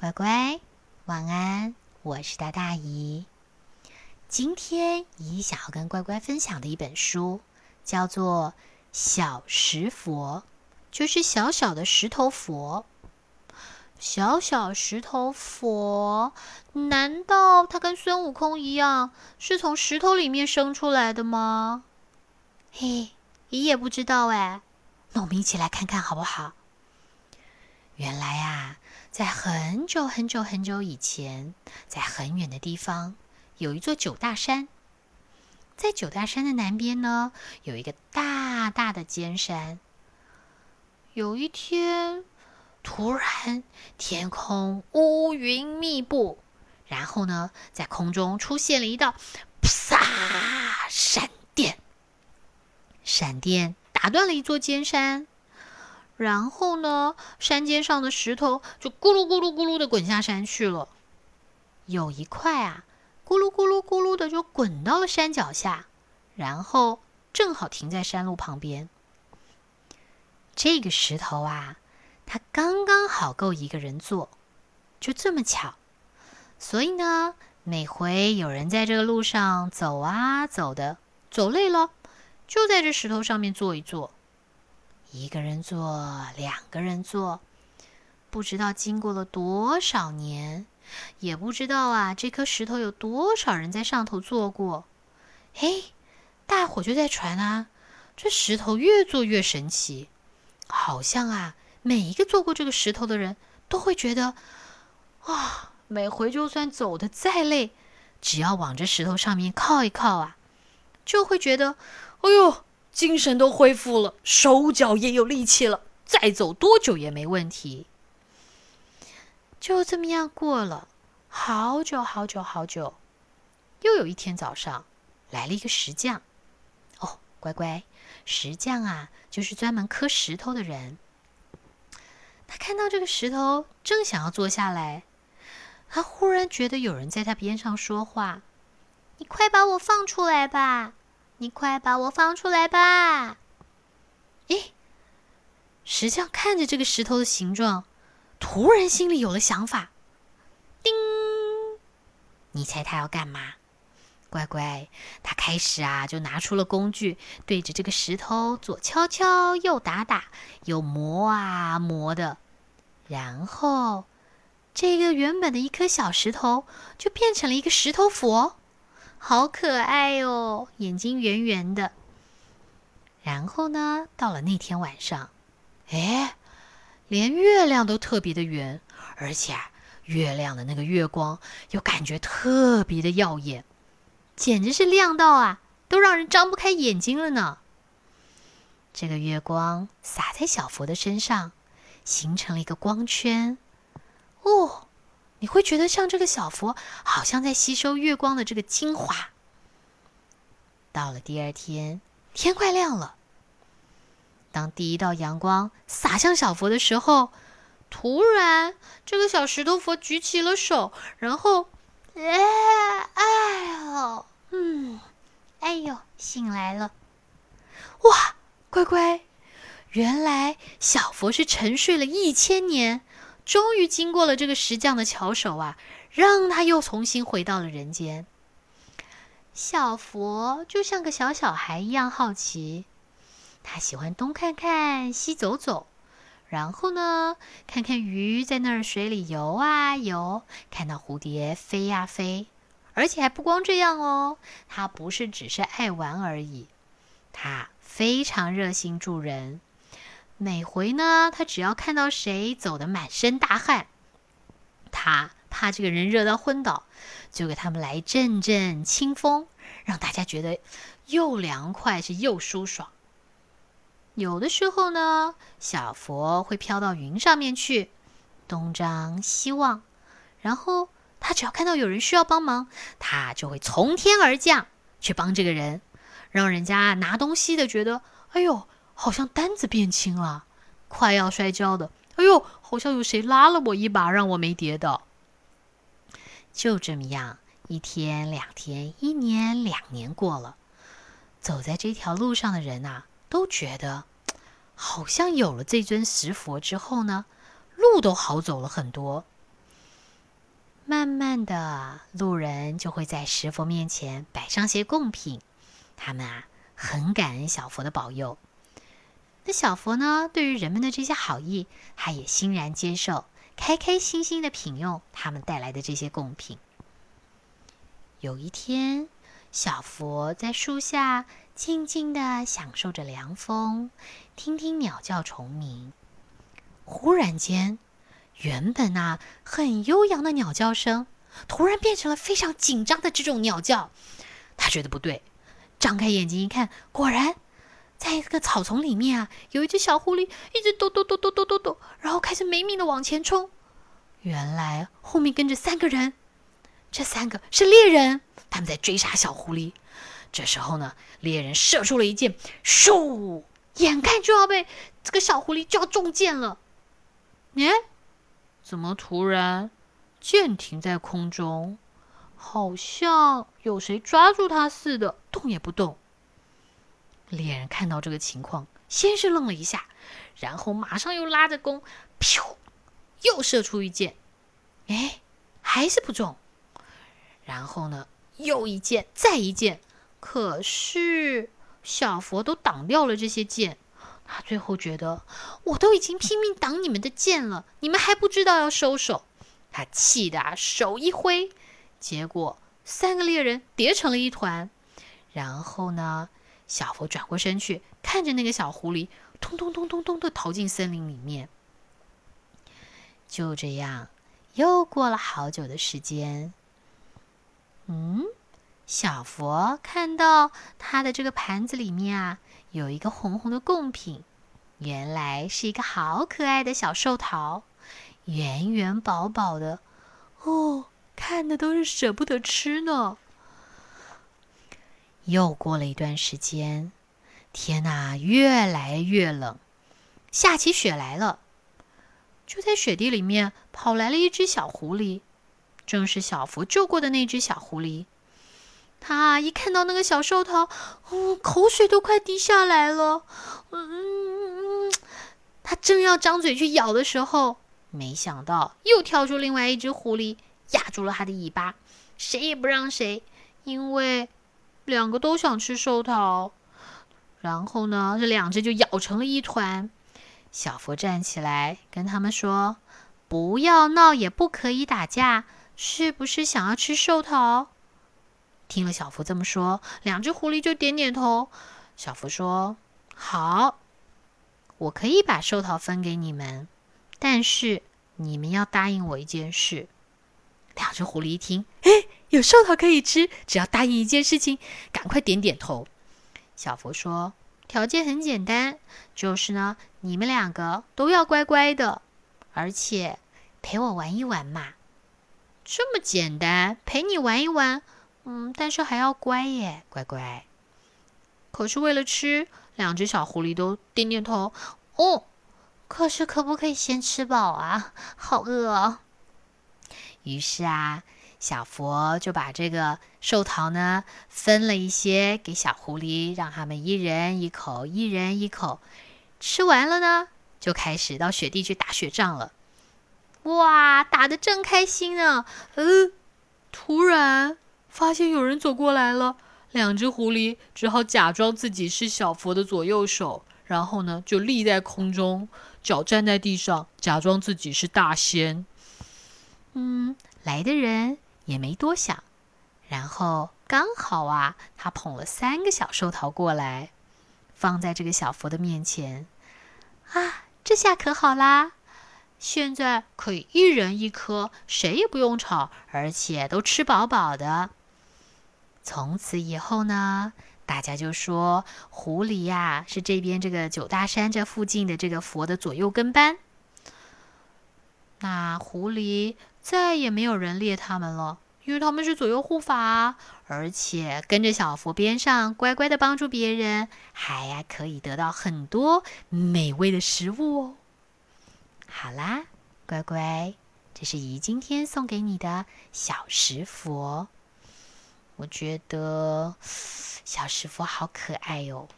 乖乖，晚安！我是大大姨。今天姨想要跟乖乖分享的一本书，叫做《小石佛》，就是小小的石头佛。小小石头佛，难道他跟孙悟空一样，是从石头里面生出来的吗？嘿，姨也不知道哎。那我们一起来看看好不好？原来啊。在很久很久很久以前，在很远的地方，有一座九大山。在九大山的南边呢，有一个大大的尖山。有一天，突然天空乌云密布，然后呢，在空中出现了一道“啪”闪电，闪电打断了一座尖山。然后呢，山尖上的石头就咕噜咕噜咕噜的滚下山去了。有一块啊，咕噜咕噜咕噜的就滚到了山脚下，然后正好停在山路旁边。这个石头啊，它刚刚好够一个人坐，就这么巧。所以呢，每回有人在这个路上走啊走的，走累了，就在这石头上面坐一坐。一个人坐，两个人坐，不知道经过了多少年，也不知道啊，这颗石头有多少人在上头坐过。嘿，大伙就在传啊，这石头越坐越神奇，好像啊，每一个坐过这个石头的人都会觉得，啊，每回就算走的再累，只要往这石头上面靠一靠啊，就会觉得，哎呦。精神都恢复了，手脚也有力气了，再走多久也没问题。就这么样过了好久好久好久，又有一天早上，来了一个石匠。哦，乖乖，石匠啊，就是专门刻石头的人。他看到这个石头，正想要坐下来，他忽然觉得有人在他边上说话：“你快把我放出来吧！”你快把我放出来吧！咦，石匠看着这个石头的形状，突然心里有了想法。叮，你猜他要干嘛？乖乖，他开始啊，就拿出了工具，对着这个石头左敲敲，右打打，又磨啊磨的，然后这个原本的一颗小石头就变成了一个石头佛。好可爱哦，眼睛圆圆的。然后呢，到了那天晚上，哎，连月亮都特别的圆，而且啊月亮的那个月光又感觉特别的耀眼，简直是亮到啊，都让人张不开眼睛了呢。这个月光洒在小佛的身上，形成了一个光圈。哦。你会觉得像这个小佛，好像在吸收月光的这个精华。到了第二天，天快亮了。当第一道阳光洒向小佛的时候，突然这个小石头佛举起了手，然后，哎，哎呦，嗯，哎呦，醒来了。哇，乖乖，原来小佛是沉睡了一千年。终于经过了这个石匠的巧手啊，让他又重新回到了人间。小佛就像个小小孩一样好奇，他喜欢东看看西走走，然后呢，看看鱼在那儿水里游啊游，看到蝴蝶飞呀飞，而且还不光这样哦，他不是只是爱玩而已，他非常热心助人。每回呢，他只要看到谁走得满身大汗，他怕这个人热到昏倒，就给他们来阵阵清风，让大家觉得又凉快是又舒爽。有的时候呢，小佛会飘到云上面去，东张西望，然后他只要看到有人需要帮忙，他就会从天而降去帮这个人，让人家拿东西的觉得，哎呦。好像担子变轻了，快要摔跤的。哎呦，好像有谁拉了我一把，让我没跌倒。就这么样，一天、两天、一年、两年过了，走在这条路上的人呐，都觉得好像有了这尊石佛之后呢，路都好走了很多。慢慢的，路人就会在石佛面前摆上些贡品，他们啊很感恩小佛的保佑。那小佛呢，对于人们的这些好意，他也欣然接受，开开心心的品用他们带来的这些贡品。有一天，小佛在树下静静的享受着凉风，听听鸟叫虫鸣。忽然间，原本啊很悠扬的鸟叫声，突然变成了非常紧张的这种鸟叫。他觉得不对，张开眼睛一看，果然，在一个草丛里面啊，有一只小狐狸一直抖抖抖抖抖抖抖，然后开始没命的往前冲。原来后面跟着三个人，这三个是猎人，他们在追杀小狐狸。这时候呢，猎人射出了一箭，咻，眼看就要被这个小狐狸就要中箭了。哎，怎么突然剑停在空中，好像有谁抓住它似的，动也不动。猎人看到这个情况，先是愣了一下，然后马上又拉着弓，噗，又射出一箭，哎，还是不中。然后呢，又一箭，再一箭，可是小佛都挡掉了这些箭。他最后觉得，我都已经拼命挡你们的箭了，你们还不知道要收手。他气得啊手一挥，结果三个猎人叠成了一团。然后呢，小佛转过身去，看着那个小狐狸，咚咚咚咚咚的逃进森林里面。就这样，又过了好久的时间。嗯，小佛看到他的这个盘子里面啊。有一个红红的贡品，原来是一个好可爱的小寿桃，圆圆饱饱的，哦，看的都是舍不得吃呢。又过了一段时间，天呐，越来越冷，下起雪来了。就在雪地里面跑来了一只小狐狸，正是小福救过的那只小狐狸。他一看到那个小寿桃，哦，口水都快滴下来了。嗯，他正要张嘴去咬的时候，没想到又跳出另外一只狐狸，压住了他的尾巴，谁也不让谁，因为两个都想吃寿桃。然后呢，这两只就咬成了一团。小佛站起来跟他们说：“不要闹，也不可以打架，是不是想要吃寿桃？”听了小福这么说，两只狐狸就点点头。小福说：“好，我可以把寿桃分给你们，但是你们要答应我一件事。”两只狐狸一听，哎，有寿桃可以吃，只要答应一件事情，赶快点点头。小福说：“条件很简单，就是呢，你们两个都要乖乖的，而且陪我玩一玩嘛。这么简单，陪你玩一玩。”嗯，但是还要乖耶，乖乖。可是为了吃，两只小狐狸都点点头。哦，可是可不可以先吃饱啊？好饿啊！于是啊，小佛就把这个寿桃呢分了一些给小狐狸，让他们一人一口，一人一口。吃完了呢，就开始到雪地去打雪仗了。哇，打的正开心呢。嗯，突然。发现有人走过来了，两只狐狸只好假装自己是小佛的左右手，然后呢就立在空中，脚站在地上，假装自己是大仙。嗯，来的人也没多想，然后刚好啊，他捧了三个小寿桃过来，放在这个小佛的面前。啊，这下可好啦！现在可以一人一颗，谁也不用吵，而且都吃饱饱的。从此以后呢，大家就说狐狸呀是这边这个九大山这附近的这个佛的左右跟班。那狐狸再也没有人猎他们了，因为他们是左右护法，而且跟着小佛边上乖乖的帮助别人，还呀可以得到很多美味的食物哦。好啦，乖乖，这是姨今天送给你的小石佛。我觉得小石佛好可爱哦，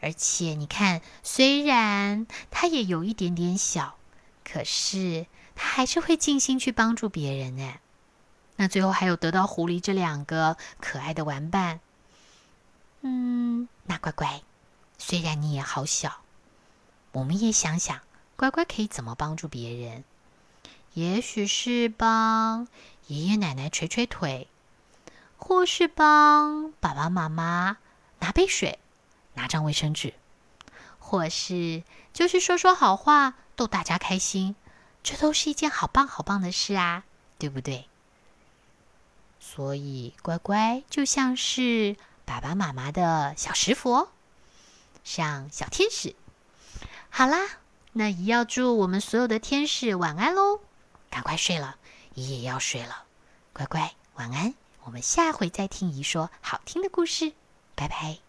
而且你看，虽然它也有一点点小，可是它还是会尽心去帮助别人呢。那最后还有得到狐狸这两个可爱的玩伴。嗯，那乖乖，虽然你也好小，我们也想想，乖乖可以怎么帮助别人？也许是帮爷爷奶奶捶捶腿，或是帮爸爸妈妈拿杯水、拿张卫生纸，或是就是说说好话，逗大家开心。这都是一件好棒好棒的事啊，对不对？所以乖乖就像是爸爸妈妈的小石佛，像小天使。好啦，那姨要祝我们所有的天使晚安喽！赶快睡了，姨也要睡了。乖乖晚安，我们下回再听姨说好听的故事，拜拜。